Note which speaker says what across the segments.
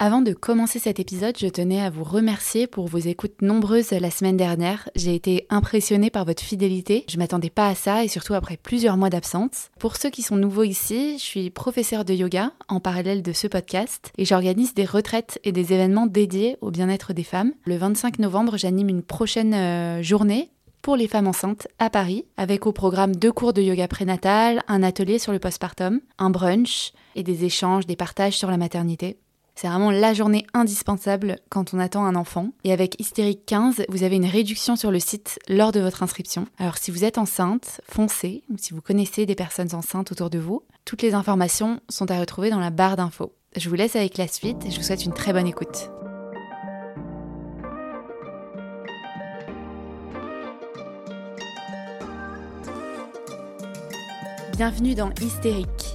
Speaker 1: Avant de commencer cet épisode, je tenais à vous remercier pour vos écoutes nombreuses la semaine dernière. J'ai été impressionnée par votre fidélité. Je m'attendais pas à ça et surtout après plusieurs mois d'absence. Pour ceux qui sont nouveaux ici, je suis professeure de yoga en parallèle de ce podcast et j'organise des retraites et des événements dédiés au bien-être des femmes. Le 25 novembre, j'anime une prochaine euh, journée pour les femmes enceintes à Paris, avec au programme deux cours de yoga prénatal, un atelier sur le postpartum, un brunch et des échanges, des partages sur la maternité. C'est vraiment la journée indispensable quand on attend un enfant. Et avec Hystérique 15, vous avez une réduction sur le site lors de votre inscription. Alors si vous êtes enceinte, foncez, ou si vous connaissez des personnes enceintes autour de vous, toutes les informations sont à retrouver dans la barre d'infos. Je vous laisse avec la suite et je vous souhaite une très bonne écoute. Bienvenue dans Hystérique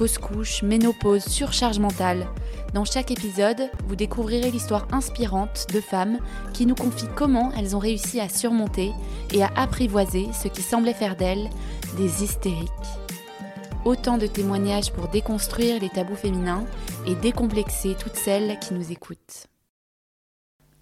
Speaker 1: fausse couche, ménopause, surcharge mentale, dans chaque épisode, vous découvrirez l'histoire inspirante de femmes qui nous confient comment elles ont réussi à surmonter et à apprivoiser ce qui semblait faire d'elles des hystériques. Autant de témoignages pour déconstruire les tabous féminins et décomplexer toutes celles qui nous écoutent.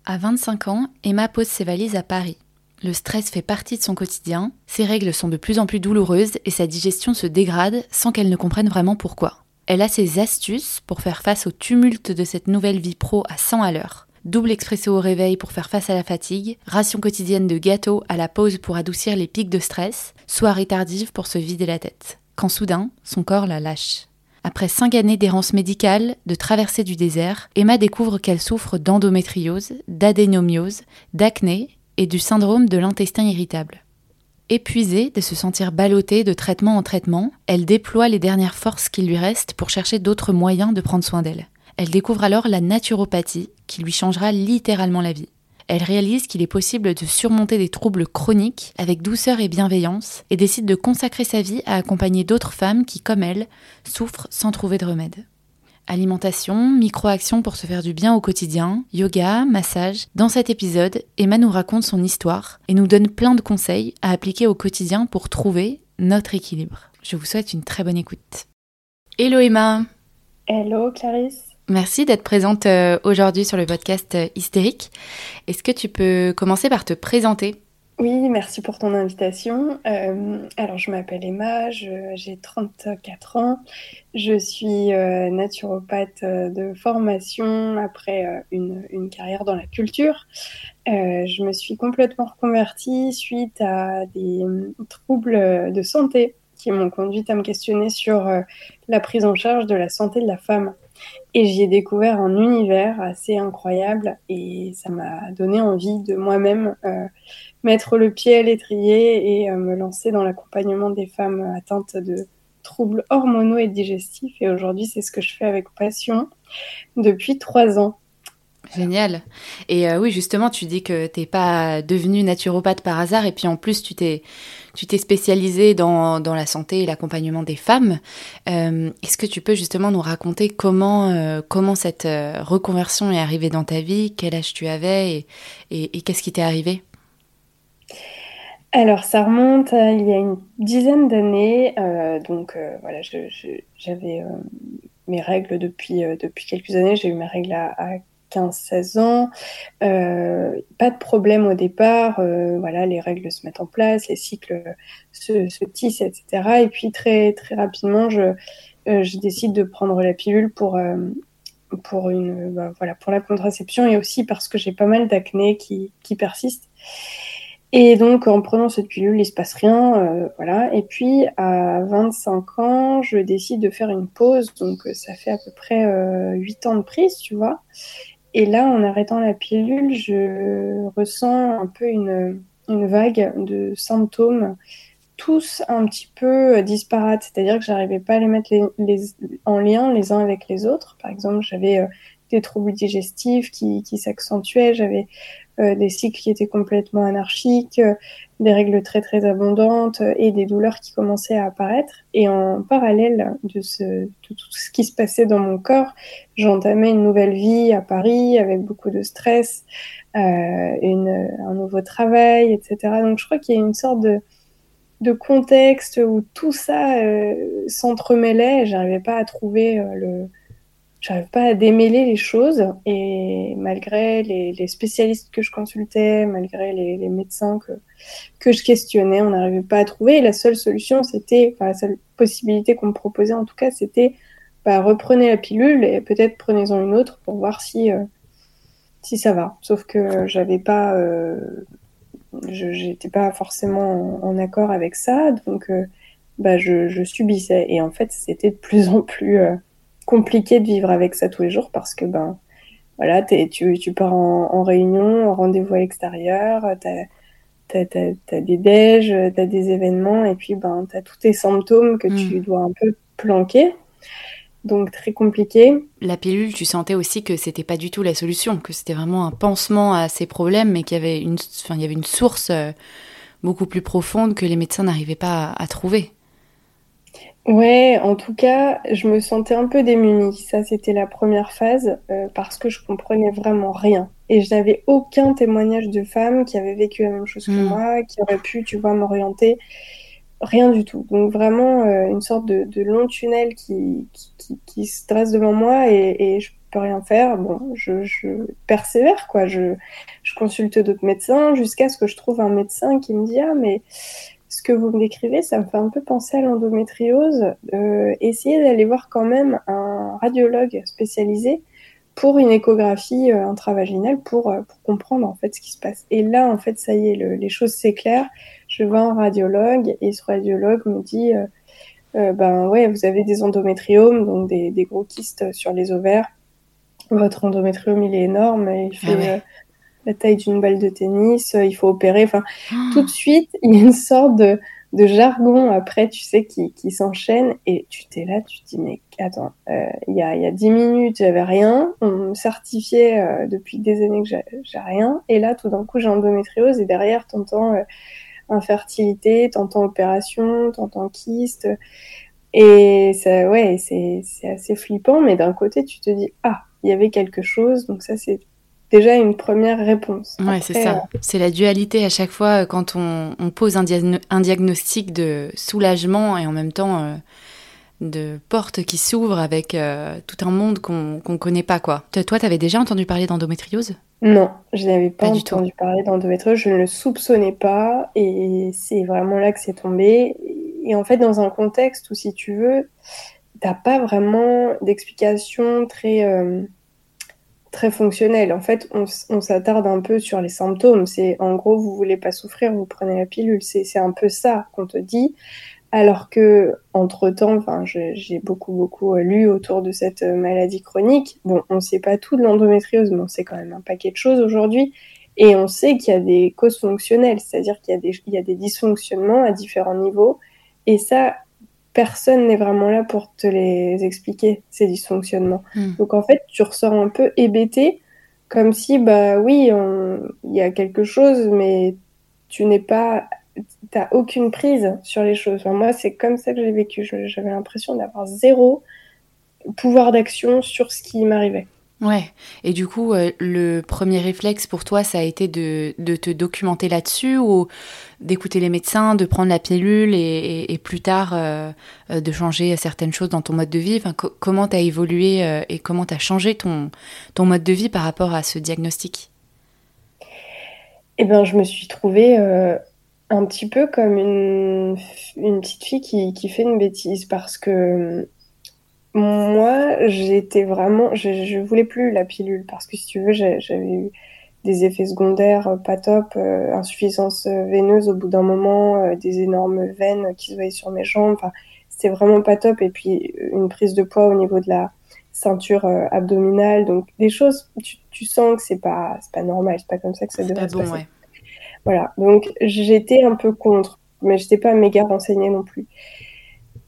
Speaker 1: À 25 ans, Emma pose ses valises à Paris. Le stress fait partie de son quotidien, ses règles sont de plus en plus douloureuses et sa digestion se dégrade sans qu'elle ne comprenne vraiment pourquoi. Elle a ses astuces pour faire face au tumulte de cette nouvelle vie pro à 100 à l'heure. Double expresso au réveil pour faire face à la fatigue, ration quotidienne de gâteaux à la pause pour adoucir les pics de stress, soirée tardive pour se vider la tête. Quand soudain, son corps la lâche. Après cinq années d'errance médicale, de traversée du désert, Emma découvre qu'elle souffre d'endométriose, d'adénomiose, d'acné et du syndrome de l'intestin irritable. Épuisée de se sentir ballottée de traitement en traitement, elle déploie les dernières forces qui lui restent pour chercher d'autres moyens de prendre soin d'elle. Elle découvre alors la naturopathie qui lui changera littéralement la vie. Elle réalise qu'il est possible de surmonter des troubles chroniques avec douceur et bienveillance et décide de consacrer sa vie à accompagner d'autres femmes qui, comme elle, souffrent sans trouver de remède. Alimentation, micro-actions pour se faire du bien au quotidien, yoga, massage. Dans cet épisode, Emma nous raconte son histoire et nous donne plein de conseils à appliquer au quotidien pour trouver notre équilibre. Je vous souhaite une très bonne écoute. Hello Emma
Speaker 2: Hello Clarisse
Speaker 1: Merci d'être présente euh, aujourd'hui sur le podcast euh, Hystérique. Est-ce que tu peux commencer par te présenter?
Speaker 2: Oui, merci pour ton invitation. Euh, alors, je m'appelle Emma, j'ai 34 ans. Je suis euh, naturopathe euh, de formation après une, une, carrière dans la culture. je me suis complètement reconvertie suite à des troubles de santé qui m'ont conduite à me questionner sur la prise en charge de la santé de la femme. Et j'y ai découvert un univers assez incroyable et ça m'a donné envie de moi-même mettre le pied à l'étrier et euh, me lancer dans l'accompagnement des femmes atteintes de troubles hormonaux et digestifs. Et aujourd'hui, c'est ce que je fais avec passion depuis trois ans.
Speaker 1: Génial. Et euh, oui, justement, tu dis que tu n'es pas devenue naturopathe par hasard, et puis en plus, tu t'es tu t'es spécialisée dans, dans, la santé et l'accompagnement des femmes. Euh, est-ce que tu peux justement nous raconter comment, comment cette reconversion est arrivée dans ta vie, quel âge tu avais et, et qu'est-ce qui t'est arrivé?
Speaker 2: Alors, ça remonte à il y a une dizaine d'années. Euh, donc, euh, voilà, j'avais euh, mes règles depuis, depuis quelques années. J'ai eu mes règles à, 15-16 ans. pas de problème au départ. voilà, les règles se mettent en place, les cycles se, se tissent, etc. Et puis, très, très rapidement, je, je décide de prendre la pilule pour pour une bah, voilà pour la contraception et aussi parce que j'ai pas mal d'acné qui, qui persiste et donc, en prenant cette pilule, il se passe rien, euh, voilà. Et puis, à 25 ans, je décide de faire une pause. Donc, euh, ça fait à peu près euh, 8 ans de prise, tu vois. Et là, en arrêtant la pilule, je ressens un peu une, vague de symptômes, tous un petit peu disparates. C'est-à-dire que j'arrivais pas à les mettre les, en lien les uns avec les autres. Par exemple, j'avais euh, des troubles digestifs qui, s'accentuaient, j'avais euh, des cycles qui étaient complètement anarchiques, euh, des règles très très abondantes euh, et des douleurs qui commençaient à apparaître. Et en parallèle de, ce, de tout ce qui se passait dans mon corps, j'entamais une nouvelle vie à Paris avec beaucoup de stress, une, un nouveau travail, etc. Donc je crois qu'il y a une sorte de, de contexte où tout ça s'entremêlait. J'arrivais pas à trouver le j'arrive pas à démêler les choses et malgré les, spécialistes que je consultais, malgré les, médecins que, que je questionnais, on n'arrivait pas à trouver. La seule solution, c'était, enfin la seule possibilité qu'on me proposait en tout cas, c'était bah, reprenez la pilule et peut-être prenez-en une autre pour voir si euh, si ça va. Sauf que j'avais pas, euh, j'étais pas forcément en, accord avec ça, donc euh, bah je, je, subissais. Et en fait, c'était de plus en plus euh, compliqué de vivre avec ça tous les jours parce que ben voilà, tu, tu pars en, réunion, en rendez-vous à l'extérieur, t'as as, des déj, t'as des événements et puis ben t'as tous tes symptômes que tu hmm. dois un peu planquer. Donc très compliqué.
Speaker 1: La pilule, tu sentais aussi que c'était pas du tout la solution, que c'était vraiment un pansement à ces problèmes, mais qu'il y avait une, enfin, il y avait une source euh, beaucoup plus profonde que les médecins n'arrivaient pas à trouver.
Speaker 2: Ouais, en tout cas, je me sentais un peu démunie. Ça, c'était la première phase euh, parce que je comprenais vraiment rien. Et je n'avais aucun témoignage de femme qui avait vécu la même chose que hmm. moi, qui aurait pu, tu vois, m'orienter. Rien du tout. Donc vraiment euh, une sorte de, de, long tunnel qui, qui, qui, se dresse devant moi et, et je peux rien faire. Bon, je, je persévère, quoi. Je, je consulte d'autres médecins jusqu'à ce que je trouve un médecin qui me dit Ah, mais ce que vous me décrivez, ça me fait un peu penser à l'endométriose. Euh, essayez d'aller voir quand même un radiologue spécialisé pour une échographie euh, intravaginale pour, euh, pour, comprendre en fait ce qui se passe. Et là, en fait, ça y est, le, les choses s'éclairent. Je vois un radiologue et ce radiologue me dit ben ouais, vous avez des endométriomes, donc des, des, gros kystes sur les ovaires. Votre endométriome, il est énorme, il ah fait la taille d'une balle de tennis, euh, il faut opérer. Enfin, ah. tout de suite, il y a une sorte de, de jargon après, tu sais, qui, qui s'enchaîne et tu t'es là, tu te dis, mais attends, euh, il y, a, y a 10 minutes, j'avais rien, on me certifiait euh, depuis des années que j'ai rien, et là, tout d'un coup, j'ai endométriose et derrière, t'entends euh, infertilité, t'entends opération, t'entends kyste. Et ça, ouais, c'est assez flippant, mais d'un côté, tu te dis, ah, il y avait quelque chose, donc ça, c'est déjà une première réponse.
Speaker 1: Ouais, c'est ça. Euh, c'est la dualité à chaque fois euh, quand on, pose un, diagnostic de soulagement et en même temps euh, de porte qui s'ouvre avec tout un monde qu'on ne connaît pas. quoi. Toi, tu avais déjà entendu parler d'endométriose?
Speaker 2: Non, je n'avais pas, entendu parler d'endométriose. Je ne le soupçonnais pas et c'est vraiment là que c'est tombé. Et en fait, dans un contexte où, si tu veux, tu n'as pas vraiment d'explication très très fonctionnel. En fait, on, s'attarde un peu sur les symptômes. C'est en gros, vous voulez pas souffrir, vous prenez la pilule. C'est un peu ça qu'on te dit. Alors que, entre temps, enfin, j'ai beaucoup, beaucoup lu autour de cette maladie chronique. Bon, on sait pas tout de l'endométriose, mais on sait quand même un paquet de choses aujourd'hui. Et on sait qu'il y a des causes fonctionnelles, c'est-à-dire qu'il y, y, a des dysfonctionnements à différents niveaux. Et ça, personne n'est vraiment là pour te les expliquer, ces dysfonctionnements. Hmm. Donc en fait, tu ressors un peu hébété, comme si, bah oui, il y a quelque chose, mais tu n'es pas, t'as aucune prise sur les choses. moi, c'est comme ça que j'ai vécu. J'avais l'impression d'avoir zéro pouvoir d'action sur ce qui m'arrivait.
Speaker 1: Ouais, et du coup, euh, le premier réflexe pour toi, ça a été de, de te documenter là-dessus ou d'écouter les médecins, de prendre la pilule et, et, plus tard euh, euh, de changer certaines choses dans ton mode de vie? Enfin, Comment tu as évolué et comment tu as changé ton, ton mode de vie par rapport à ce diagnostic?
Speaker 2: Eh bien, je me suis trouvée un petit peu comme une, une petite fille qui, qui fait une bêtise parce que moi, j'étais vraiment, je, je voulais plus la pilule parce que si tu veux, j'avais eu des effets secondaires euh, pas top, euh, insuffisance euh, veineuse au bout d'un moment, des énormes veines qui se voyaient sur mes jambes. Enfin, c'était vraiment pas top. Et puis une prise de poids au niveau de la ceinture abdominale. Donc des choses, tu, tu sens que c'est pas, c'est pas normal, c'est pas comme ça que ça devrait se passer. Ouais. Voilà. Donc j'étais un peu contre, mais j'étais pas méga renseignée non plus.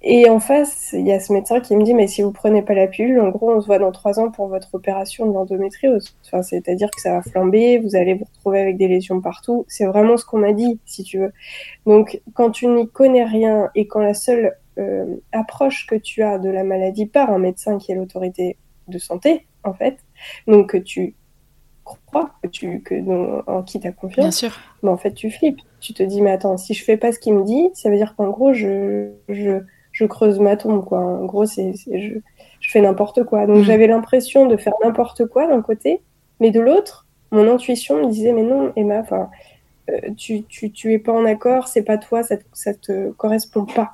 Speaker 2: Et en face, il y a ce médecin qui me dit, mais si vous prenez pas la pilule, en gros, on se voit dans trois ans pour votre opération de l'endométriose. Enfin, c'est-à-dire que ça va flamber, vous allez vous retrouver avec des lésions partout. C'est vraiment ce qu'on m'a dit, si tu veux. Donc, quand tu n'y connais rien et quand la seule euh, approche que tu as de la maladie par un médecin qui est l'autorité de santé, en fait, donc que tu crois, que tu, que, en qui tu as confiance,
Speaker 1: Bien sûr.
Speaker 2: mais en fait, tu flippes. Tu te dis, mais attends, si je fais pas ce qu'il me dit, ça veut dire qu'en gros, je, je je creuse ma tombe, quoi. En gros, c'est, je, je, fais n'importe quoi. Donc, mm. j'avais l'impression de faire n'importe quoi d'un côté, mais de l'autre, mon intuition me disait, mais non, Emma, enfin, euh, tu, tu, tu es pas en accord, c'est pas toi, ça, ça te correspond pas.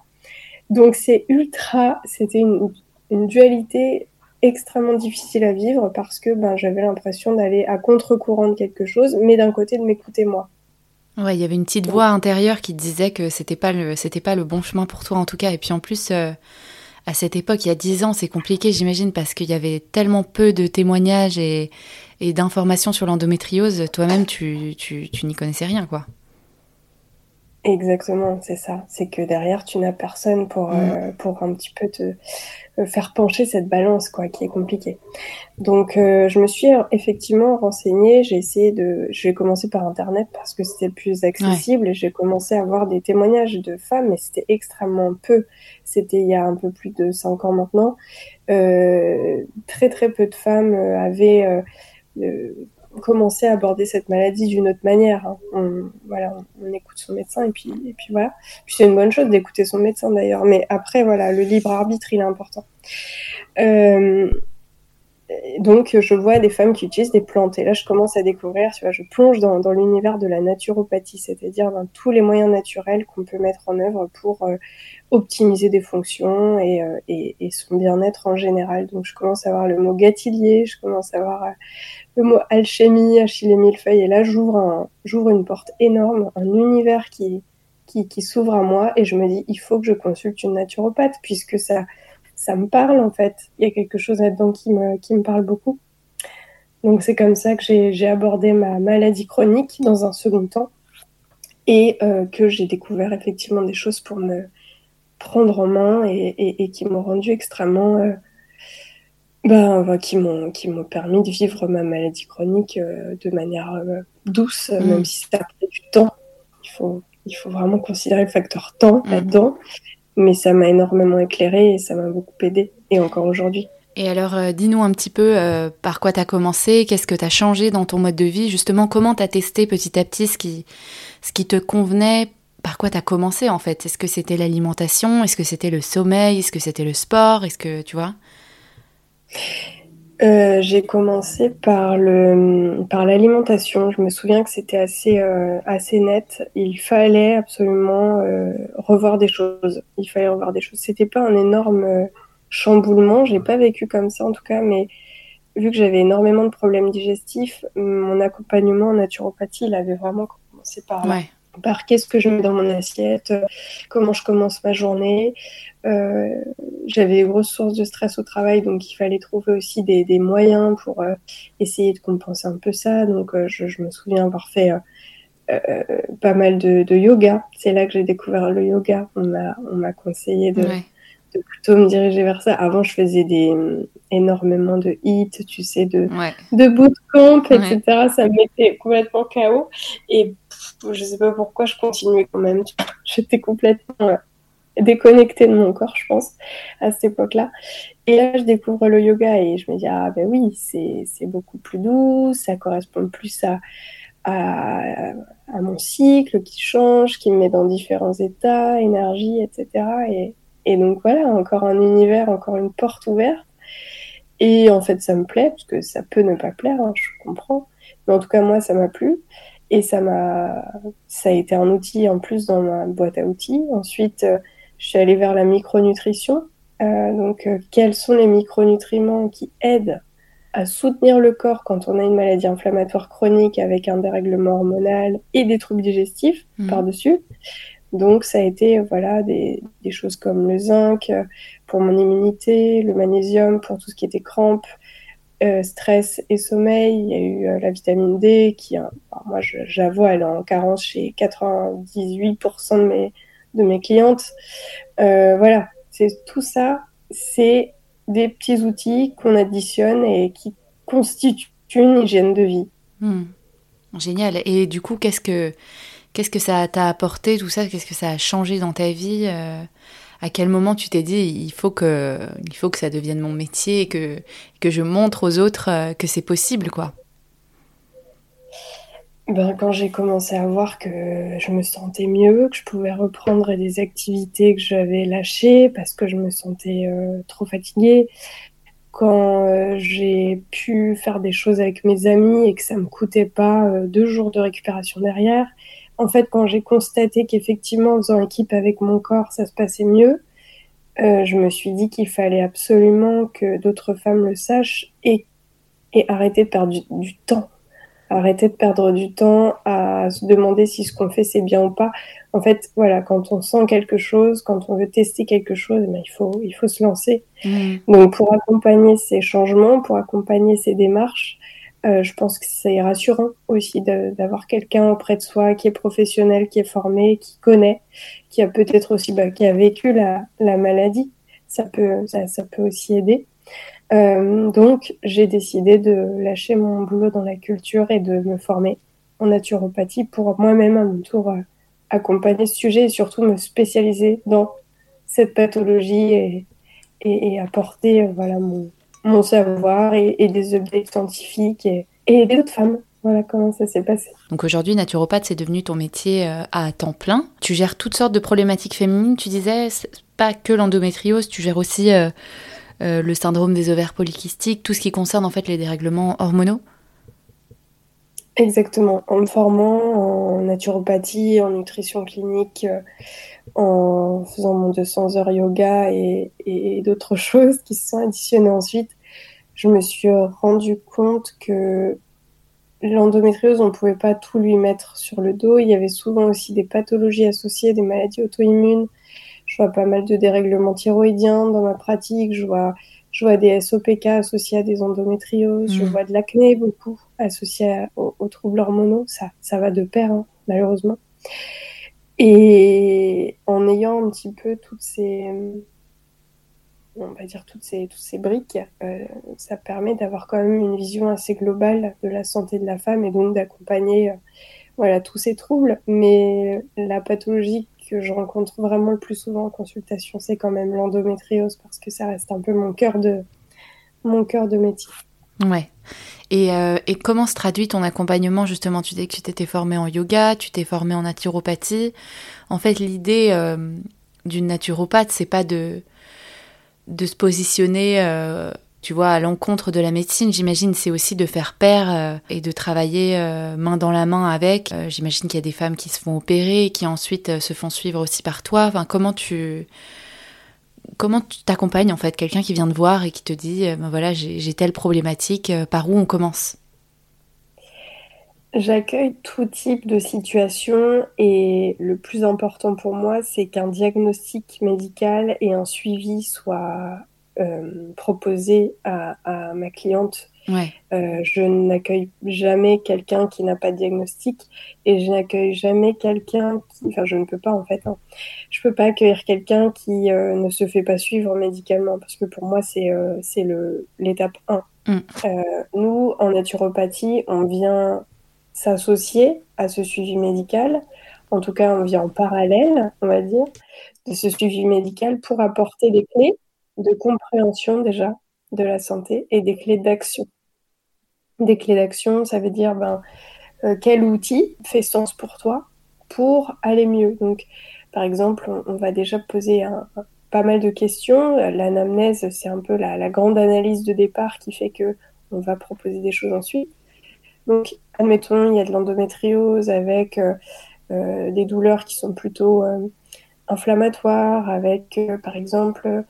Speaker 2: Donc, c'est ultra, c'était une, une dualité extrêmement difficile à vivre parce que ben, j'avais l'impression d'aller à contre-courant de quelque chose, mais d'un côté de m'écouter moi.
Speaker 1: Ouais, il y avait une petite voix intérieure qui disait que c'était pas le c'était pas le bon chemin pour toi en tout cas. Et puis en plus, euh, à cette époque, il y a dix ans, c'est compliqué, j'imagine, parce qu'il y avait tellement peu de témoignages et, et d'informations sur l'endométriose. Toi-même, tu, tu, tu n'y connaissais rien, quoi.
Speaker 2: Exactement, c'est ça. C'est que derrière, tu n'as personne pour, mm. euh, pour un petit peu te euh, faire pencher cette balance, quoi, qui est compliquée. Donc, euh, je me suis effectivement renseignée. J'ai essayé de. J'ai commencé par Internet parce que c'était plus accessible et j'ai commencé à avoir des témoignages de femmes, mais c'était extrêmement peu. C'était il y a un peu plus de cinq ans maintenant. très, très peu de femmes avaient commencer à aborder cette maladie d'une autre manière. Hein. On, voilà, on, écoute son médecin et puis, et puis voilà. Puis c'est une bonne chose d'écouter son médecin d'ailleurs. Mais après, voilà, le libre arbitre, il est important. Euh, donc, je vois des femmes qui utilisent des plantes. Et là, je commence à découvrir, je plonge dans, l'univers de la naturopathie, c'est-à-dire dans tous les moyens naturels qu'on peut mettre en œuvre pour euh, optimiser des fonctions et, euh, et, son bien-être en général. Donc, je commence à voir le mot gâtillier, je commence à voir le mot alchimie, Achille millefeuille, et là j'ouvre j'ouvre une porte énorme, un univers qui, qui s'ouvre à moi, et je me dis, il faut que je consulte une naturopathe, puisque ça, ça me parle en fait. Il y a quelque chose là-dedans qui me, qui me parle beaucoup. Donc c'est comme ça que j'ai abordé ma maladie chronique dans un second temps, et euh, que j'ai découvert effectivement des choses pour me prendre en main et, et, et qui m'ont rendu extrêmement euh, ben, qui m'ont qui m'ont permis de vivre ma maladie chronique euh, de manière euh, douce, mm. même si ça a pris du temps. Il faut il faut vraiment considérer le facteur temps mm. là-dedans, mais ça m'a énormément éclairé et ça m'a beaucoup aidé et encore aujourd'hui.
Speaker 1: Et alors, euh, dis-nous un petit peu par quoi tu as commencé, qu'est-ce que tu as changé dans ton mode de vie, justement, comment tu as testé petit à petit ce qui, ce qui te convenait, par quoi tu as commencé en fait? Est-ce que c'était l'alimentation? Est-ce que c'était le sommeil? Est-ce que c'était le sport? Est-ce que, tu vois?
Speaker 2: Euh, j'ai commencé par le par l'alimentation. Je me souviens que c'était assez euh, assez net. Il fallait absolument euh, revoir des choses. Il fallait revoir des choses. C'était pas un énorme chamboulement. J'ai pas vécu comme ça en tout cas, mais vu que j'avais énormément de problèmes digestifs, mon accompagnement en naturopathie, il avait vraiment commencé par par qu'est-ce que je mets dans mon assiette, euh, comment je commence ma journée. Euh, j'avais des grosses sources de stress au travail, donc il fallait trouver aussi des, des moyens pour euh, essayer de compenser un peu ça. Donc je, me souviens avoir fait pas mal de, yoga. C'est là que j'ai découvert le yoga. On m'a conseillé de, de, plutôt me diriger vers ça. Avant, je faisais des énormément de hits, tu sais, de, ouais. de bootcamp, etc. Ouais. Ça me mettait complètement KO. Et je sais pas pourquoi je continuais quand même. J'étais complètement euh, déconnectée de mon corps, je pense, à cette époque-là. Et là, je découvre le yoga et je me dis, ah ben oui, c'est beaucoup plus doux, ça correspond plus à, à, à, mon cycle qui change, qui me met dans différents états, énergie, etc. Et, et donc voilà, encore un univers, encore une porte ouverte. Et en fait, ça me plaît, parce que ça peut ne pas plaire, hein, je comprends. Mais en tout cas, moi, ça m'a plu. Et ça m'a, ça a été un outil en plus dans ma boîte à outils. Ensuite, euh, je suis allée vers la micronutrition. Euh, donc, euh, quels sont les micronutriments qui aident à soutenir le corps quand on a une maladie inflammatoire chronique avec un dérèglement hormonal et des troubles digestifs mmh. par-dessus? Donc, ça a été voilà des, des, choses comme le zinc pour mon immunité, le magnésium pour tout ce qui était crampes, euh, stress et sommeil. Il y a eu euh, la vitamine D qui, moi, j'avoue, elle est en carence chez 98% de mes, de mes clientes. Euh, voilà, C'est tout ça, c'est des petits outils qu'on additionne et qui constituent une hygiène de vie.
Speaker 1: Hmm. Génial. Et du coup, qu'est-ce que qu'est-ce que ça t'a apporté tout ça? Qu'est-ce que ça a changé dans ta vie euh, À quel moment tu t'es dit il faut que il faut que ça devienne mon métier et que que je montre aux autres euh, que c'est possible quoi?
Speaker 2: Ben, quand j'ai commencé à voir que je me sentais mieux, que je pouvais reprendre des activités que j'avais lâchées parce que je me sentais euh, trop fatiguée, quand j'ai pu faire des choses avec mes amis et que ça me coûtait pas deux jours de récupération derrière, en fait, quand j'ai constaté qu'effectivement, en faisant équipe avec mon corps, ça se passait mieux, je me suis dit qu'il fallait absolument que d'autres femmes le sachent et, et arrêter de perdre du temps arrêter de perdre du temps à se demander si ce qu'on fait c'est bien ou pas. En fait, voilà, quand on sent quelque chose, quand on veut tester quelque chose, eh ben, il faut il faut se lancer. Mm. Donc pour accompagner ces changements, pour accompagner ces démarches, euh, je pense que c'est rassurant aussi d'avoir quelqu'un auprès de soi qui est professionnel, qui est formé, qui connaît, qui a peut-être aussi bah, qui a vécu la, la maladie. Ça peut ça, peut aussi aider. Euh, donc, j'ai décidé de lâcher mon boulot dans la culture et de me former en naturopathie pour moi-même à mon tour euh, accompagner ce sujet et surtout me spécialiser dans cette pathologie et, et, apporter voilà, mon, mon savoir et, des updates scientifiques et, et d'autres femmes. Voilà comment ça s'est passé.
Speaker 1: Donc aujourd'hui, naturopathe, c'est devenu ton métier à temps plein. Tu gères toutes sortes de problématiques féminines. Tu disais, pas que l'endométriose, tu gères aussi euh, le syndrome des ovaires polykystiques, tout ce qui concerne en fait les dérèglements hormonaux
Speaker 2: Exactement, en me formant en naturopathie, en nutrition clinique, euh, en faisant mon 200 heures yoga et, d'autres choses qui se sont additionnées ensuite, je me suis rendu compte que l'endométriose, on ne pouvait pas tout lui mettre sur le dos. Il y avait souvent aussi des pathologies associées, des maladies auto-immunes, je vois pas mal de dérèglements thyroïdiens dans ma pratique. Je vois, je vois des SOPK associés à des endométrioses. Je mm. vois de l'acné beaucoup associé aux, troubles hormonaux. Ça, ça va de pair, hein, malheureusement. Et en ayant un petit peu toutes ces, on va dire toutes ces, toutes ces briques, euh, ça permet d'avoir quand même une vision assez globale de la santé de la femme et donc d'accompagner, euh, voilà, tous ces troubles. Mais la pathologie que je rencontre vraiment le plus souvent en consultation, c'est quand même l'endométriose parce que ça reste un peu mon cœur de, mon cœur de métier.
Speaker 1: Ouais. Et, euh, et, comment se traduit ton accompagnement? Justement Tu dis que tu t'étais formée en yoga, tu t'es formée en naturopathie. En fait, l'idée d'une naturopathe, c'est pas de de se positionner euh, tu vois, à l'encontre de la médecine, j'imagine, c'est aussi de faire pair euh, et de travailler euh, main dans la main avec. Euh, j'imagine qu'il y a des femmes qui se font opérer et qui ensuite se font suivre aussi par toi. Enfin, comment tu comment tu t'accompagnes en fait? Quelqu'un qui vient te voir et qui te dit ben voilà j'ai telle problématique par où on commence?
Speaker 2: J'accueille tout type de situation et le plus important pour moi c'est qu'un diagnostic médical et un suivi soient euh, proposer à, ma cliente. Euh, je n'accueille jamais quelqu'un qui n'a pas de diagnostic et je n'accueille jamais quelqu'un qui, enfin, je ne peux pas en fait. Hein. Je peux pas accueillir quelqu'un qui euh, ne se fait pas suivre médicalement parce que pour moi c'est l'étape 1. Mm. nous en naturopathie, on vient s'associer à ce suivi médical. En tout cas, on vient en parallèle, on va dire, de ce suivi médical pour apporter des clés de compréhension déjà de la santé et des clés d'action. Des clés d'action, ça veut dire ben, euh, quel outil fait sens pour toi pour aller mieux? Donc, par exemple, on, va déjà poser pas mal de questions. L'anamnèse, c'est un peu la, grande analyse de départ qui fait que on va proposer des choses ensuite. Donc, admettons, il y a de l'endométriose avec euh, euh, des douleurs qui sont plutôt inflammatoires, avec, par exemple,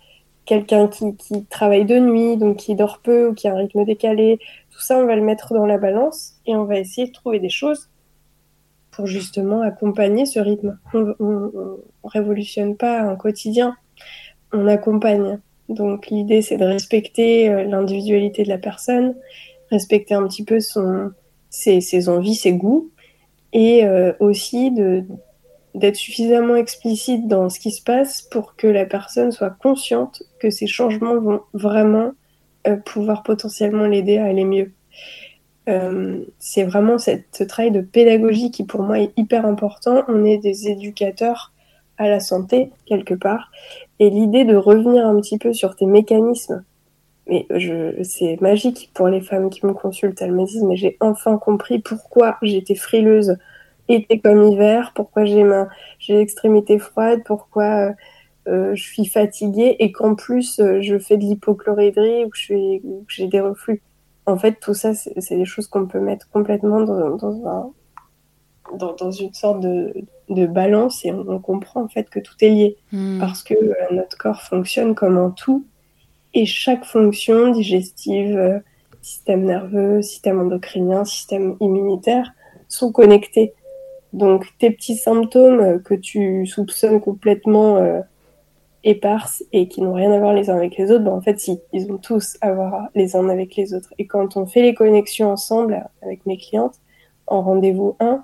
Speaker 2: quelqu'un qui, travaille de nuit, donc qui dort peu ou qui a un rythme décalé, tout ça, on va le mettre dans la balance et on va essayer de trouver des choses pour justement accompagner ce rythme. On ne révolutionne pas un quotidien, on accompagne. Donc l'idée, c'est de respecter euh, l'individualité de la personne, respecter un petit peu son, ses, envies, ses goûts, et euh, aussi de, d'être suffisamment explicite dans ce qui se passe pour que la personne soit consciente que ces changements vont vraiment euh, pouvoir potentiellement l'aider à aller mieux. Euh, c'est vraiment cette, ce travail de pédagogie qui pour moi est hyper important. On est des éducateurs à la santé quelque part. Et l'idée de revenir un petit peu sur tes mécanismes, mais je, c'est magique pour les femmes qui me consultent. Elles me disent, mais j'ai enfin compris pourquoi j'étais frileuse été comme hiver, pourquoi j'ai ma, j'ai l'extrémité froide, pourquoi euh, je suis fatiguée et qu'en plus euh, je fais de l'hypochloridrie ou que j'ai des reflux. En fait, tout ça, c'est des choses qu'on peut mettre complètement dans, dans, un, dans, dans une sorte de, de balance et on, comprend en fait que tout est lié hmm. parce que euh, notre corps fonctionne comme un tout et chaque fonction digestive, euh, système nerveux, système endocrinien, système immunitaire sont connectés. Donc tes petits symptômes que tu soupçonnes complètement euh, éparses et qui n'ont rien à voir les uns avec les autres, ben en fait si, ils ont tous à voir les uns avec les autres. Et quand on fait les connexions ensemble avec mes clientes, en rendez-vous 1,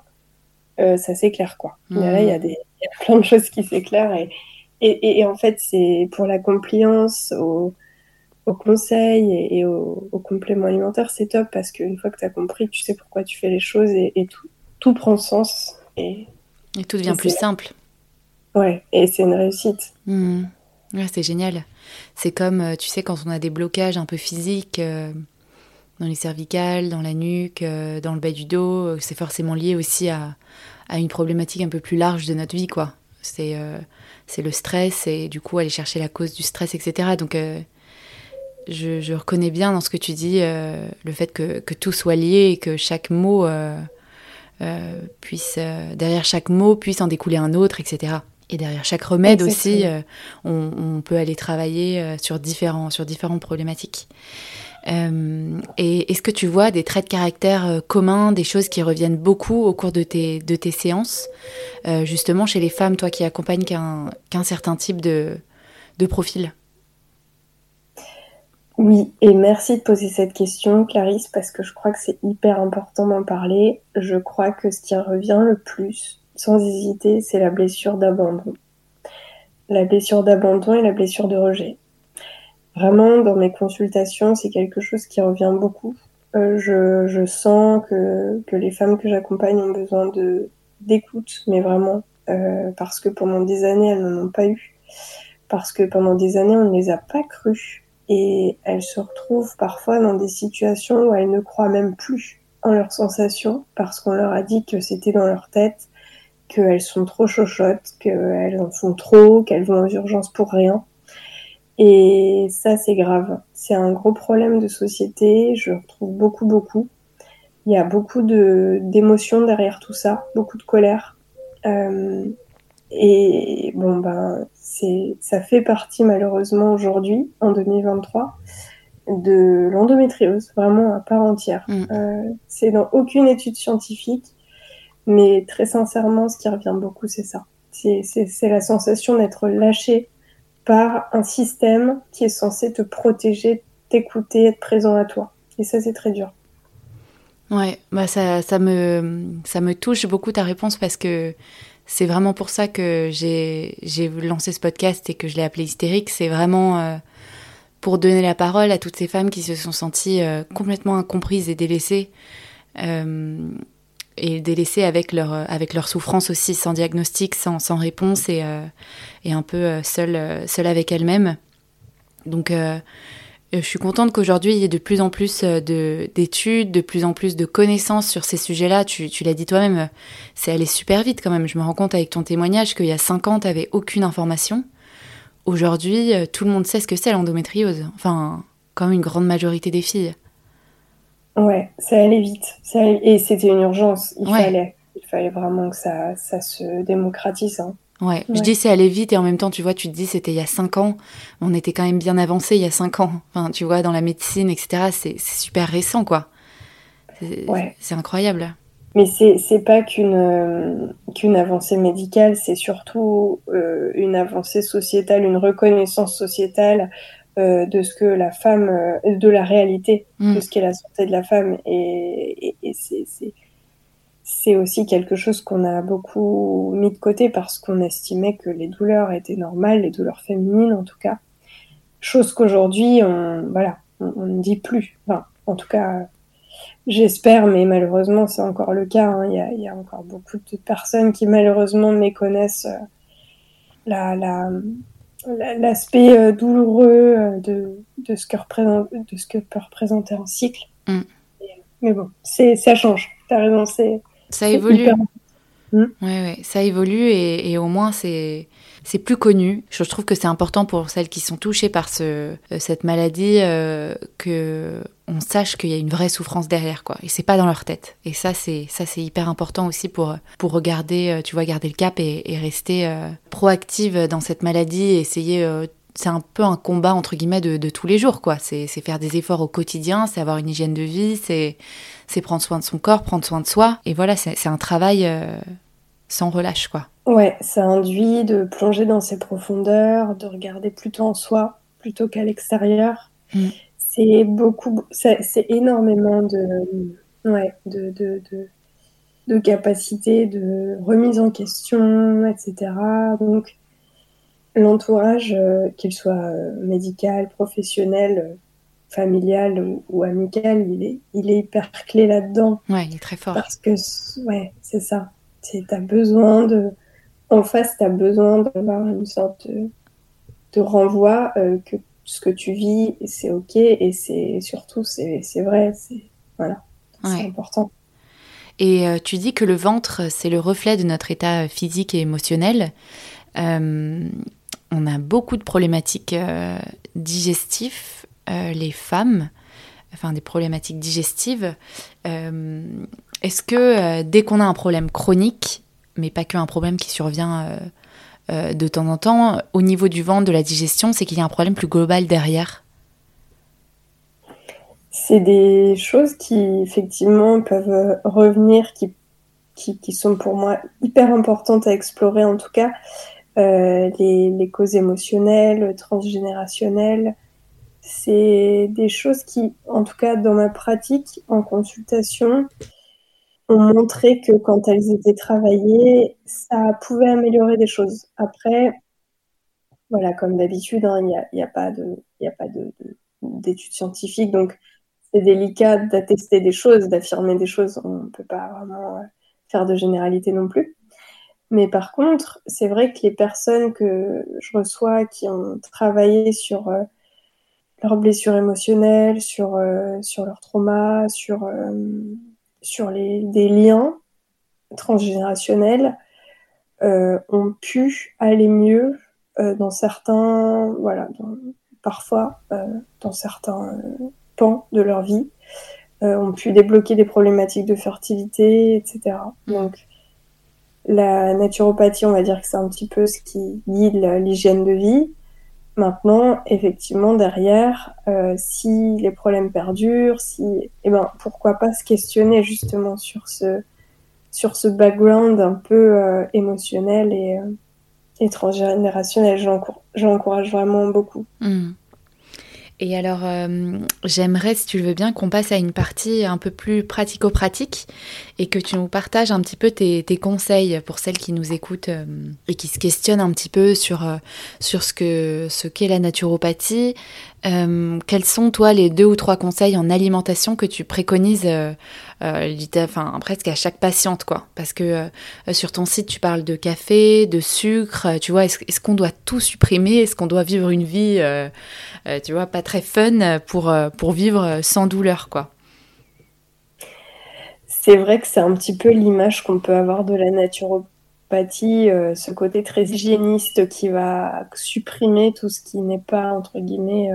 Speaker 2: euh, ça s'éclaire quoi. là, il y, a des, y a plein de choses qui s'éclairent et, et, et, en fait, c'est pour la compliance, au, au conseil et, et au, au, complément alimentaire, c'est top parce qu'une fois que tu as compris, tu sais pourquoi tu fais les choses et, et tout, tout prend sens. Et,
Speaker 1: et tout devient plus simple.
Speaker 2: Ouais, et c'est une réussite.
Speaker 1: Mmh. Ouais, c'est génial. C'est comme, euh, tu sais, quand on a des blocages un peu physiques. Euh dans les cervicales, dans la nuque, euh, dans le bas du dos. C'est forcément lié aussi à, à, une problématique un peu plus large de notre vie, quoi. C'est euh, c'est le stress et du coup aller chercher la cause du stress, etc. Donc je, je, reconnais bien dans ce que tu dis le fait que, que, tout soit lié et que chaque mot puisse, derrière chaque mot puisse en découler un autre, etc. Et derrière chaque remède aussi, on, on, peut aller travailler sur, différents, sur différentes problématiques. Euh, et est-ce que tu vois des traits de caractère euh, communs, des choses qui reviennent beaucoup au cours de tes, de tes séances, euh, justement chez les femmes, toi qui accompagnes qu'un certain type de, de profil?
Speaker 2: Oui, et merci de poser cette question, Clarisse, parce que je crois que c'est hyper important d'en parler. Je crois que ce qui revient le plus, sans hésiter, c'est la blessure d'abandon. La blessure d'abandon et la blessure de rejet. Vraiment, dans mes consultations, c'est quelque chose qui revient beaucoup. Euh, je, je, sens que, les femmes que j'accompagne ont besoin de d'écoute, mais vraiment, euh, parce que pendant des années, elles n'en ont pas eu. Parce que pendant des années, on ne les a pas crues. Et elles se retrouvent parfois dans des situations où elles ne croient même plus en leurs sensations, parce qu'on leur a dit que c'était dans leur tête, qu'elles sont trop chochottes, qu'elles en font trop, qu'elles vont aux urgences pour rien. Et ça, c'est grave. C'est un gros problème de société. Je retrouve beaucoup, beaucoup. Il y a beaucoup d'émotions derrière tout ça, beaucoup de colère. Euh, et bon, ben, c'est, ça fait partie malheureusement aujourd'hui, en 2023, de l'endométriose, vraiment à part entière. Mm. Euh, c'est dans aucune étude scientifique, mais très sincèrement, ce qui revient beaucoup, c'est ça. C'est, c'est, c'est la sensation d'être lâché par un système qui est censé te protéger, t'écouter, être présent à toi. Et ça, c'est très dur.
Speaker 1: Ouais, bah ça, ça, me, ça me touche beaucoup ta réponse parce que c'est vraiment pour ça que j'ai lancé ce podcast et que je l'ai appelé hystérique. C'est vraiment euh, pour donner la parole à toutes ces femmes qui se sont senties euh, complètement incomprises et délaissées. Euh, et délaissées avec leur, avec leur souffrance aussi, sans diagnostic, sans, sans réponse et, et un peu euh, seule, avec elle-même. Donc je suis contente qu'aujourd'hui il y ait de plus en plus d'études, de, plus en plus de connaissances sur ces sujets-là. Tu, tu l'as dit toi-même, c'est allé super vite quand même. Je me rends compte avec ton témoignage qu'il y a 5 ans, tu n'avais aucune information. Aujourd'hui, tout le monde sait ce que c'est l'endométriose. Enfin, comme une grande majorité des filles.
Speaker 2: Ouais, ça allait vite. Ça Et c'était une urgence. Il, fallait, il fallait vraiment que ça, ça se démocratise. Hein.
Speaker 1: Ouais. je dis c'est allé vite et en même temps, tu vois, tu te dis c'était il y a 5 ans. On était quand même bien avancé il y a 5 ans. Enfin, tu vois, dans la médecine, etc. C'est super récent, quoi. Ouais. C'est incroyable.
Speaker 2: Mais c'est pas qu'une euh, qu'une avancée médicale, c'est surtout euh, une avancée sociétale, une reconnaissance sociétale euh, de ce que la femme, de la réalité de mm. ce qu'est la santé de la femme. Et, et, et c'est c'est aussi quelque chose qu'on a beaucoup mis de côté parce qu'on estimait que les douleurs étaient normales, les douleurs féminines en tout cas. Chose qu'aujourd'hui, on, voilà, on, ne dit plus. Enfin, en tout cas, j'espère, mais malheureusement, c'est encore le cas. Hein. Il, y a, encore beaucoup de personnes qui malheureusement méconnaissent la, la, l'aspect douloureux de, de, ce que représente, de ce que peut représenter un cycle. Mm. Mais bon, c'est, ça change. T'as raison, c'est.
Speaker 1: Ça évolue. Hmm ouais, ouais, ça évolue et, et au moins c'est c'est plus connu. Je trouve que c'est important pour celles qui sont touchées par ce, euh, cette maladie euh, que on sache qu'il y a une vraie souffrance derrière, quoi. Et c'est pas dans leur tête. Et ça, c'est ça, c'est hyper important aussi pour pour regarder, euh, tu vois, garder le cap et, rester euh, proactive dans cette maladie, et essayer. C'est un peu un combat entre guillemets de, de tous les jours, quoi. C'est faire des efforts au quotidien, c'est avoir une hygiène de vie, c'est prendre soin de son corps, prendre soin de soi. Et voilà, c'est un travail sans relâche, quoi.
Speaker 2: Ouais, ça induit de plonger dans ses profondeurs, de regarder plutôt en soi plutôt qu'à l'extérieur. Mm. C'est beaucoup, c'est énormément de, ouais, de, de, de, de capacité, de remise en question, etc. Donc, l'entourage, euh, qu'il soit euh, médical, professionnel, euh, familial ou, amical, il est, il est hyper clé là-dedans.
Speaker 1: Ouais, il est très fort.
Speaker 2: Parce que, ouais, c'est ça. Tu as besoin de, en face, tu as besoin d'avoir une sorte de, renvoi euh, que ce que tu vis, c'est ok et c'est surtout, c'est vrai, c'est voilà, c'est important.
Speaker 1: Et euh, tu dis que le ventre, c'est le reflet de notre état physique et émotionnel. Euh, on a beaucoup de problématiques digestives, les femmes, enfin des problématiques digestives. Est-ce que dès qu'on a un problème chronique, mais pas qu'un problème qui survient euh, euh, de temps en temps. Au niveau du ventre, de la digestion, c'est qu'il y a un problème plus global derrière?
Speaker 2: C'est des choses qui, effectivement, peuvent revenir, qui, sont pour moi hyper importantes à explorer, en tout cas. Euh, les, causes émotionnelles, transgénérationnelles, c'est des choses qui, en tout cas dans ma pratique en consultation, ont montré que quand elles étaient travaillées, ça pouvait améliorer des choses. Après, voilà, comme d'habitude, hein, il n'y a pas d'études scientifiques, donc c'est délicat d'attester des choses, d'affirmer des choses. On ne peut pas vraiment euh, faire de généralité non plus. Mais par contre, c'est vrai que les personnes que je reçois qui ont travaillé sur euh, leurs blessures émotionnelles, sur, euh, sur leur trauma, sur sur les, des liens transgénérationnels euh, ont pu aller mieux euh, dans certains, voilà, parfois euh, dans certains pans de leur vie, ont pu débloquer des problématiques de fertilité, etc. Donc la naturopathie, on va dire que c'est un petit peu ce qui guide l'hygiène de vie. Maintenant, effectivement, derrière, euh, si les problèmes perdurent, si, eh ben, pourquoi pas se questionner justement sur ce, sur ce background un peu euh, émotionnel et, euh, et transgénérationnel. J'encourage vraiment beaucoup.
Speaker 1: Hmm. Et alors, euh, j'aimerais, si tu le veux bien, qu'on passe à une partie un peu plus pratico-pratique et que tu nous partages un petit peu tes, conseils pour celles qui nous écoutent euh, et qui se questionnent un petit peu sur, euh, ce qu'est la naturopathie. Quels sont, toi, les deux ou trois conseils en alimentation que tu préconises euh, enfin presque à chaque patiente quoi? Parce que euh, sur ton site tu parles de café de sucre tu vois est-ce qu'on doit tout supprimer? Est-ce qu'on doit vivre une vie euh, tu vois pas très fun pour vivre sans douleur quoi?
Speaker 2: C'est vrai que c'est un petit peu l'image qu'on peut avoir de la naturopathie ce côté très hygiéniste qui va supprimer tout ce qui n'est pas entre guillemets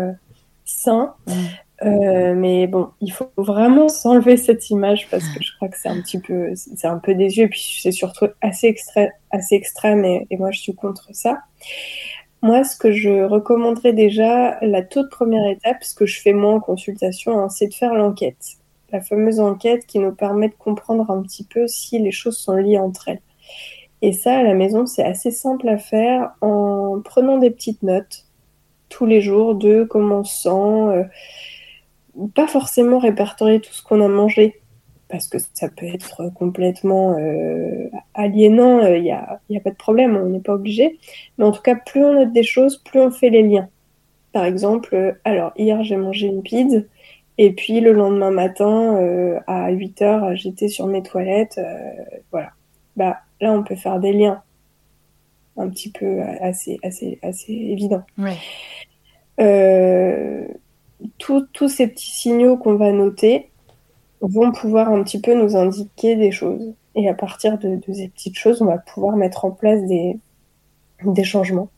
Speaker 2: sain mmh. Euh, mais bon, il faut vraiment s'enlever cette image parce que je crois que c'est un petit peu, c'est un peu désuet, et puis c'est surtout assez, extrême, assez extrême, et, moi je suis contre ça. Moi, ce que je recommanderais déjà, la toute première étape, ce que je fais moi en consultation, hein, c'est de faire l'enquête. La fameuse enquête qui nous permet de comprendre un petit peu si les choses sont liées entre elles. Et ça, à la maison, c'est assez simple à faire en prenant des petites notes tous les jours de comment on se sent. Euh, pas forcément répertorier tout ce qu'on a mangé parce que ça peut être complètement euh, aliénant, il n'y a, y a pas de problème, on n'est pas obligé. Mais en tout cas, plus on note des choses, plus on fait les liens. Par exemple, alors hier j'ai mangé une pizza, et puis le lendemain matin, à 8 heures, j'étais sur mes toilettes. voilà. Bah, là, on peut faire des liens un petit peu assez, assez, assez évidents. tous ces petits signaux qu'on va noter, vont pouvoir un petit peu nous indiquer des choses. Et à partir de, ces petites choses, on va pouvoir mettre en place des, des changements.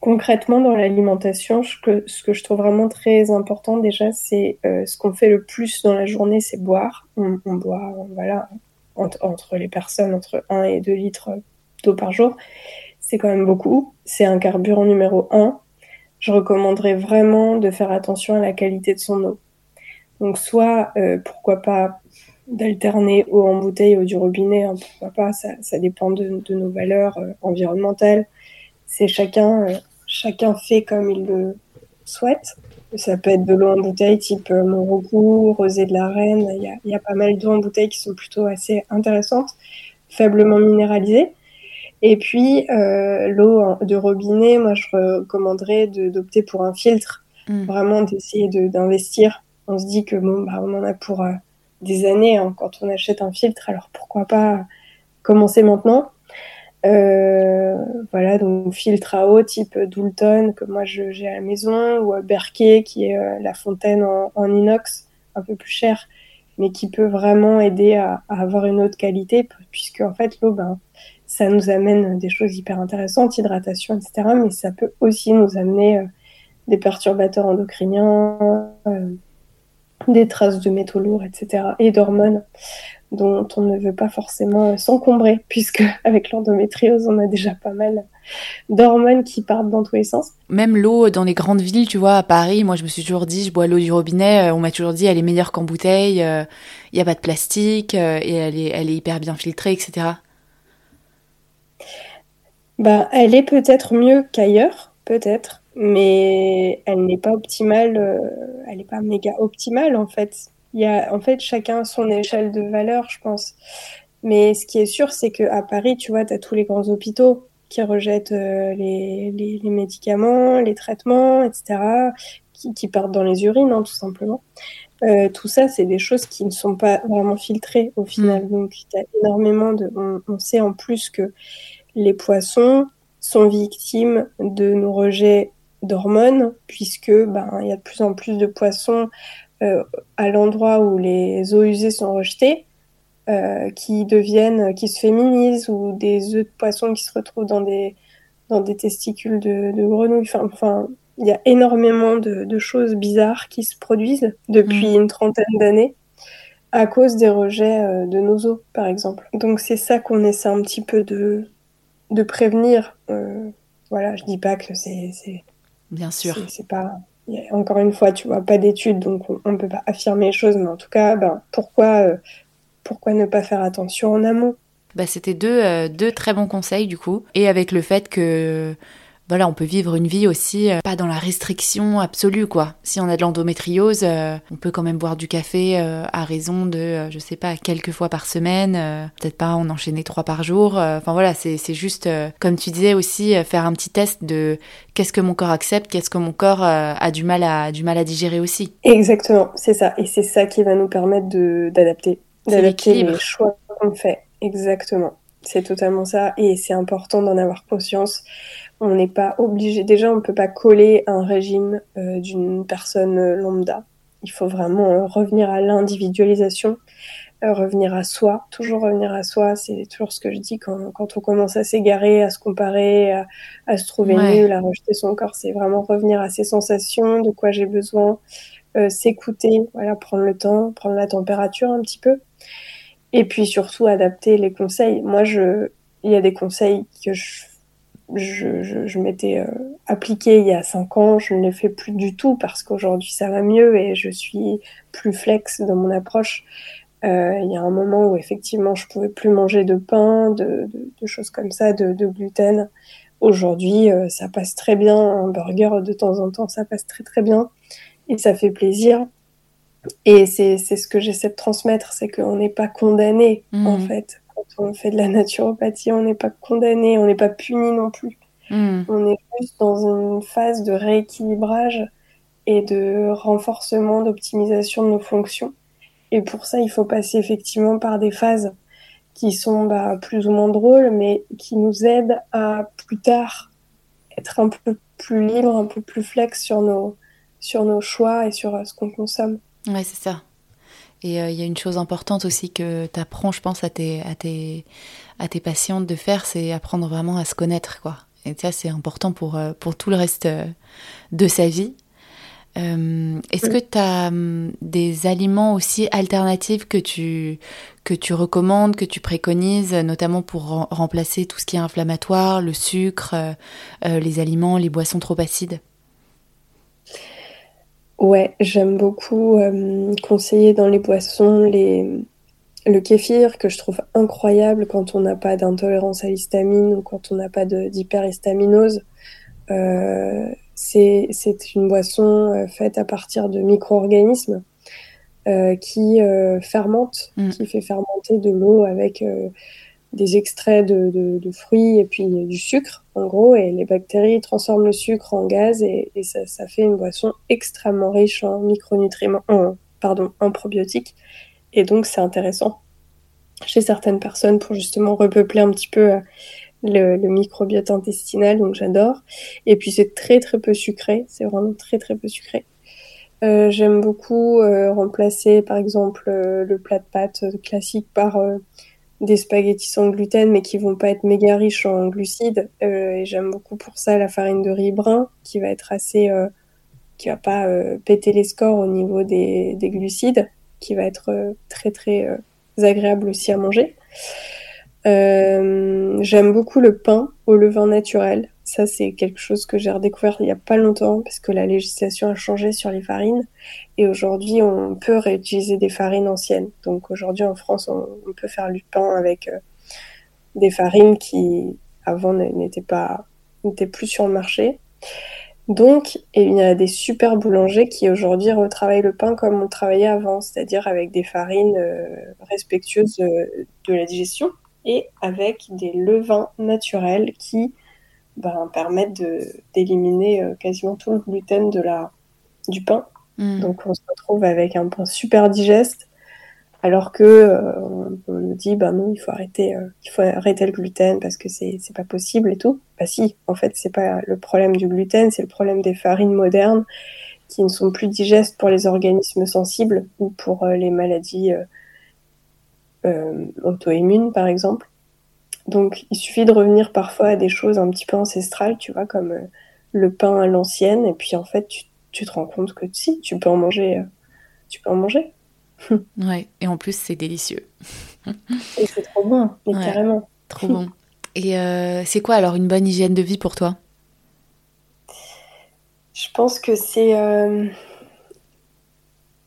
Speaker 2: Concrètement, dans l'alimentation, ce que, ce que je trouve vraiment très important déjà, c'est euh, ce qu'on fait le plus dans la journée, c'est boire. On, boit, voilà, entre, les personnes, entre 1 et 2 litres d'eau par jour. C'est quand même beaucoup. C'est un carburant numéro 1. Je recommanderais vraiment de faire attention à la qualité de son eau. Donc soit, euh, pourquoi pas, d'alterner eau en bouteille, eau du robinet, hein, pourquoi pas, ça, ça dépend de, de, nos valeurs euh, environnementales. C'est chacun, euh, chacun fait comme il le souhaite. Ça peut être de l'eau en bouteille type Morocco, Rosé de la Reine. Il y a, y a, pas mal d'eau en bouteille qui sont plutôt assez intéressantes, faiblement minéralisées. Et puis l'eau de robinet, moi je recommanderais d'opter pour un filtre, mmh. vraiment d'essayer d'investir on se dit que bon, bah, on en a pour euh, des années hein, quand on achète un filtre, alors pourquoi pas commencer maintenant? Euh, voilà, donc filtre à eau type Doulton que moi j'ai à la maison, ou Berkey qui est euh, la fontaine en, inox, un peu plus cher, mais qui peut vraiment aider à, avoir une de qualité, puisque en fait l'eau, ben, ça nous amène des choses hyper intéressantes, hydratation, etc. Mais ça peut aussi nous amener des perturbateurs endocriniens, des traces de métaux lourds, etc. et d'hormones dont on ne veut pas forcément s'encombrer, puisque avec l'endométriose, on a déjà pas mal d'hormones qui partent dans tous les sens.
Speaker 1: Même l'eau dans les grandes villes, tu vois, à Paris, moi je me suis toujours dit, je bois l'eau du robinet, euh, on m'a toujours dit, elle est meilleure qu'en bouteille, euh, il n'y a pas de plastique, euh, et elle est, elle est hyper bien filtrée, etc.
Speaker 2: Bah, elle est peut-être mieux qu'ailleurs, peut-être mais elle n'est pas optimale, euh, elle n'est pas méga optimale en fait. Il y a en fait chacun son échelle de valeur, je pense. Mais ce qui est sûr, c'est qu'à Paris, tu vois, tu as tous les grands hôpitaux qui rejettent euh, les, les, les, médicaments, les traitements, etc., qui, qui partent dans les urines, hein, tout simplement. Euh, tout ça, c'est des choses qui ne sont pas vraiment filtrées au final. Mm. Donc, il y a énormément de. On, on, sait en plus que les poissons sont victimes de nos rejets d'hormones, puisque ben il y a de plus en plus de poissons euh, à l'endroit où les eaux usées sont rejetées, euh, qui deviennent, qui se féminisent, ou des œufs de poissons qui se retrouvent dans des dans des testicules de, de grenouilles. Enfin, enfin, il y a énormément de, de, choses bizarres qui se produisent depuis mmh. une trentaine d'années à cause des rejets euh, de nos eaux, par exemple. Donc c'est ça qu'on essaie un petit peu de, de prévenir. Euh, voilà, je dis pas que c'est
Speaker 1: Bien sûr.
Speaker 2: C'est pas. Encore une fois, tu vois, pas d'études, donc on ne peut pas affirmer les choses, mais en tout cas, ben, pourquoi, euh, pourquoi ne pas faire attention en amont?
Speaker 1: Bah, C'était deux, euh, deux très bons conseils, du coup. Et avec le fait que voilà, on peut vivre une vie aussi euh, pas dans la restriction absolue, quoi. Si on a de l'endométriose, euh, on peut quand même boire du café euh, à raison de, je sais pas, quelques fois par semaine, peut-être pas en enchaîner trois par jour. Enfin voilà, c'est juste, comme tu disais aussi, faire un petit test de qu'est-ce que mon corps accepte, qu'est-ce que mon corps a du mal à, du mal à digérer aussi.
Speaker 2: Exactement, c'est ça. Et c'est ça qui va nous permettre d'adapter, d'adapter les choix qu'on fait. Exactement. C'est totalement ça. Et c'est important d'en avoir conscience. On n'est pas obligé. Déjà, on ne peut pas coller un régime euh, d'une personne lambda. Il faut vraiment euh, revenir à l'individualisation, euh, revenir à soi, toujours revenir à soi. C'est toujours ce que je dis quand, quand on commence à s'égarer, à se comparer, à, à se trouver nul, à rejeter son corps. C'est vraiment revenir à ses sensations, de quoi j'ai besoin, s'écouter, voilà, prendre le temps, prendre la température un petit peu. Et puis surtout adapter les conseils. Moi, je, il y a des conseils que je je, je, je m'étais euh, appliquée il y a cinq ans, je ne les fais plus du tout parce qu'aujourd'hui ça va mieux et je suis plus flex dans mon approche. Euh, il y a un moment où effectivement je pouvais plus manger de pain, de, de, de choses comme ça, de, de gluten. Aujourd'hui, euh, ça passe très bien. Un burger de temps en temps, ça passe très très bien et ça fait plaisir. Et c'est ce que j'essaie de transmettre, c'est qu'on n'est pas condamné, en mmh. fait. Quand on fait de la naturopathie, on n'est pas condamné, on n'est pas puni non plus. Mmh. On est juste dans une phase de rééquilibrage et de renforcement, d'optimisation de nos fonctions. Et pour ça, il faut passer effectivement par des phases qui sont bah, plus ou moins drôles, mais qui nous aident à plus tard être un peu plus libre, un peu plus flex sur nos, sur nos choix et sur euh, ce qu'on consomme.
Speaker 1: Ouais, c'est ça. Et euh, il y a une chose importante aussi que tu apprends, je pense, à tes, à tes, à tes patientes de faire, c'est apprendre vraiment à se connaître, quoi. Et ça, c'est important pour, euh, pour tout le reste de sa vie. Est-ce que tu as hum, des aliments aussi alternatifs que tu, que tu recommandes, que tu préconises, notamment pour remplacer tout ce qui est inflammatoire, le sucre, les aliments, les boissons trop acides?
Speaker 2: Ouais, j'aime beaucoup euh, conseiller dans les boissons les... le kéfir que je trouve incroyable quand on n'a pas d'intolérance à l'histamine ou quand on n'a pas d'hyperhistaminose. Euh, c'est une boisson euh, faite à partir de micro-organismes euh, qui fermente, mm. qui fait fermenter de l'eau avec des extraits de, fruits et puis du sucre, en gros, et les bactéries transforment le sucre en gaz et, ça, fait une boisson extrêmement riche en micronutriments, en, pardon, en probiotiques. Et donc, c'est intéressant chez certaines personnes pour justement repeupler un petit peu euh, le, microbiote intestinal, donc j'adore. Et puis, c'est très très peu sucré, c'est vraiment très très peu sucré. Euh, j'aime beaucoup euh, remplacer par exemple le plat de pâtes classique par des spaghettis sans gluten, mais qui vont pas être méga riches en glucides. Euh, et j'aime beaucoup pour ça la farine de riz brun, qui va être assez, euh, qui va pas euh, péter les scores au niveau des, des glucides, qui va être très très agréable aussi à manger. j'aime beaucoup le pain au levain naturel. Ça, c'est quelque chose que j'ai redécouvert il y a pas longtemps parce que la législation a changé sur les farines. Et aujourd'hui, on peut réutiliser des farines anciennes. Donc aujourd'hui, en France, on, peut faire du pain avec euh, des farines qui, avant, n'étaient pas, n'étaient plus sur le marché. Donc, il y a des super boulangers qui aujourd'hui retravaillent le pain comme on travaillait avant, c'est-à-dire avec des farines euh, respectueuses euh, de la digestion et avec des levains naturels qui ben, permettent d'éliminer euh, quasiment tout le gluten de la, du pain. Mm. Donc on se retrouve avec un pain super digeste, alors que euh, on, nous dit ben non, il faut arrêter, euh, il faut arrêter le gluten parce que c'est pas possible et tout. Bah si, en fait c'est pas le problème du gluten, c'est le problème des farines modernes qui ne sont plus digestes pour les organismes sensibles ou pour les maladies auto-immunes par exemple. Donc, il suffit de revenir parfois à des choses un petit peu ancestrales, tu vois, comme euh, le pain à l'ancienne, et puis en fait, tu, te rends compte que si, tu peux en manger. Euh, tu peux en manger.
Speaker 1: ouais, et en plus, c'est délicieux.
Speaker 2: et c'est trop bon, carrément.
Speaker 1: Trop bon. Et euh, c'est quoi alors une bonne hygiène de vie pour toi?
Speaker 2: Je pense que c'est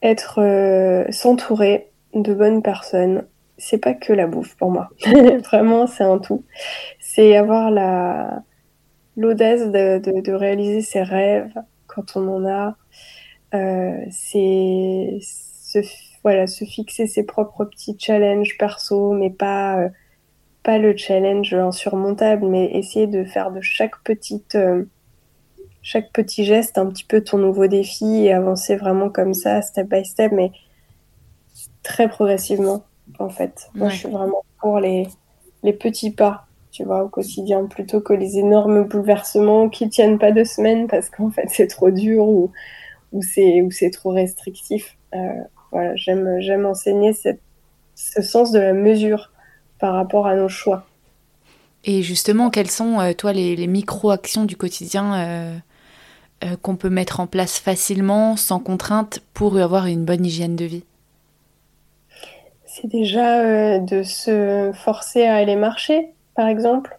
Speaker 2: être s'entourer de bonnes personnes, c'est pas que la bouffe pour moi. Vraiment, c'est un tout. C'est avoir la l'audace de, réaliser ses rêves quand on en a. Euh, c'est se, voilà, se fixer ses propres petits challenges perso, mais pas, euh, pas le challenge insurmontable, mais essayer de faire de chaque petite, euh, chaque petit geste un petit peu ton nouveau défi et avancer vraiment comme ça, step by step, mais très progressivement en fait. Moi, je suis vraiment pour les, les petits pas, tu vois, au quotidien, plutôt que les énormes bouleversements qui tiennent pas deux semaines parce qu'en fait, c'est trop dur ou, ou c'est trop restrictif. Euh, voilà, j'aime j'aime enseigner cette, ce sens de la mesure par rapport à nos choix.
Speaker 1: Et justement, quelles sont, euh, toi, les, les micro-actions du quotidien euh, qu'on peut mettre en place facilement, sans contrainte, pour avoir une bonne hygiène de vie?
Speaker 2: C'est déjà euh, de se forcer à aller marcher, par exemple.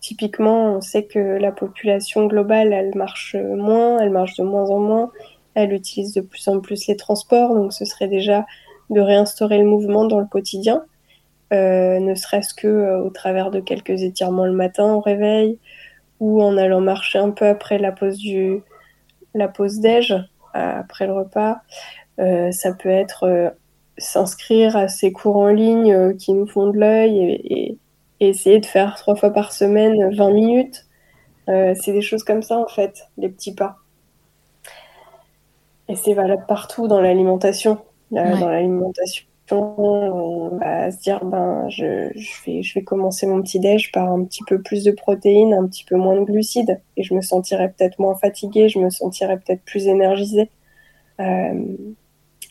Speaker 2: typiquement, on sait que la population globale, elle marche moins, elle marche de moins en moins, elle utilise de plus en plus les transports, donc ce serait déjà de réinstaurer le mouvement dans le quotidien, euh, ne serait-ce que euh, au travers de quelques étirements le matin au réveil, ou en allant marcher un peu après la pause du la pause déj, après le repas. ça peut être s'inscrire à ces cours en ligne qui nous font de l'œil et, essayer de faire trois fois par semaine 20 minutes. c'est des choses comme ça en fait, les petits pas. Et c'est valable partout dans l'alimentation. Dans l'alimentation, on va se dire ben je, vais, je vais commencer mon petit déj par un petit peu plus de protéines, un petit peu moins de glucides et je me sentirai peut-être moins fatiguée, je me sentirai peut-être plus énergisée. Euh,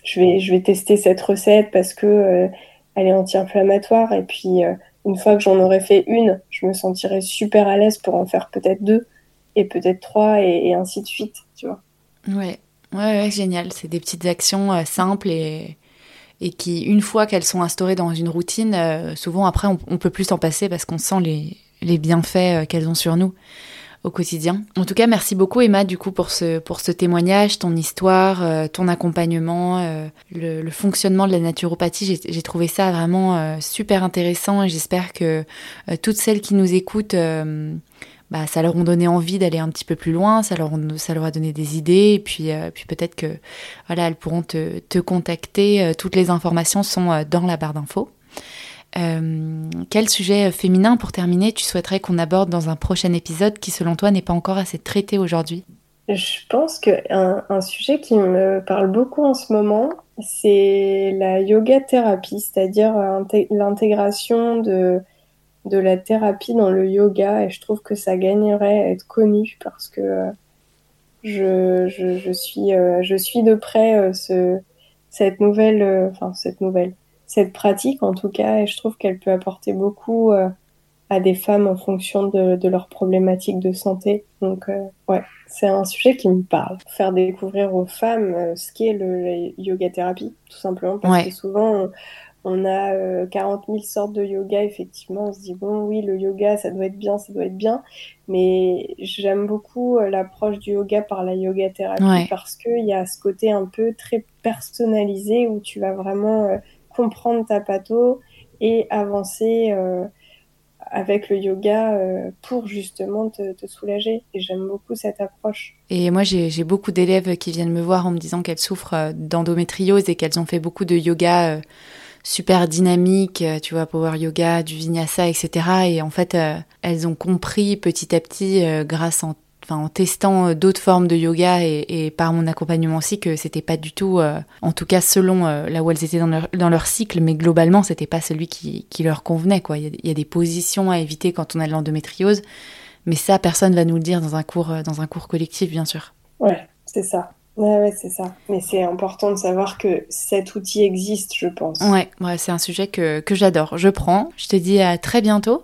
Speaker 2: je vais je vais tester cette recette parce que euh, elle est anti-inflammatoire et puis euh, une fois que j'en aurai fait une, je me sentirai super à l'aise pour en faire peut-être deux et peut-être trois et, ainsi de suite, tu vois.
Speaker 1: Ouais. Ouais, ouais, génial. C'est des petites actions simples et, et qui, une fois qu'elles sont instaurées dans une routine, euh, souvent après, on, on, peut plus s'en passer parce qu'on sent les, les bienfaits euh, qu'elles ont sur nous au quotidien. En tout cas, merci beaucoup Emma du coup pour ce pour ce témoignage, ton histoire, euh, ton accompagnement, le, le, fonctionnement de la naturopathie. J'ai trouvé ça vraiment super intéressant et j'espère que toutes celles qui nous écoutent bah, ça leur a donné envie d'aller un petit peu plus loin, ça leur, ça leur a donné des idées, et puis, euh, puis peut-être que voilà, elles pourront te, te contacter. Euh, toutes les informations sont euh, dans la barre d'infos. Quel sujet féminin, pour terminer, tu souhaiterais qu'on aborde dans un prochain épisode qui, selon toi, n'est pas encore assez traité aujourd'hui?
Speaker 2: Je pense qu'un un sujet qui me parle beaucoup en ce moment, c'est la yoga thérapie, c'est-à-dire l'intégration de de la thérapie dans le yoga et je trouve que ça gagnerait à être connu parce que euh, je, euh, je suis de près euh, cette nouvelle, cette pratique en tout cas et je trouve qu'elle peut apporter beaucoup à des femmes en fonction de, de leurs problématiques de santé. Donc ouais, c'est un sujet qui me parle. Faire découvrir aux femmes ce qu'est le, la yoga thérapie, tout simplement parce que souvent on a 40 euh, 000 sortes de yoga, effectivement. On se dit, bon, oui, le yoga, ça doit être bien, ça doit être bien. Mais j'aime beaucoup euh, l'approche du yoga par la yoga thérapie parce qu'il y a ce côté un peu très personnalisé où tu vas vraiment euh, comprendre ta patho et avancer avec le yoga pour justement te, te soulager. Et j'aime beaucoup cette approche.
Speaker 1: Et moi, j'ai beaucoup d'élèves qui viennent me voir en me disant qu'elles souffrent d'endométriose et qu'elles ont fait beaucoup de yoga super dynamique, euh, tu vois, power yoga, du vinyasa, etc. Et en fait, euh, elles ont compris petit à petit, euh, grâce en, enfin, en testant d'autres formes de yoga et, par mon accompagnement aussi, que c'était pas du tout, en tout cas selon là où elles étaient dans leur, dans leur cycle, mais globalement, c'était pas celui qui, qui, leur convenait, quoi. Il y, a, des positions à éviter quand on a de l'endométriose, mais ça, personne va nous le dire dans un cours, dans un cours collectif, bien sûr.
Speaker 2: Ouais, c'est ça. Ouais, c'est ça. Mais c'est important de savoir que cet outil existe, je pense.
Speaker 1: Ouais, ouais c'est un sujet que, que j'adore. Je prends. Je te dis à très bientôt.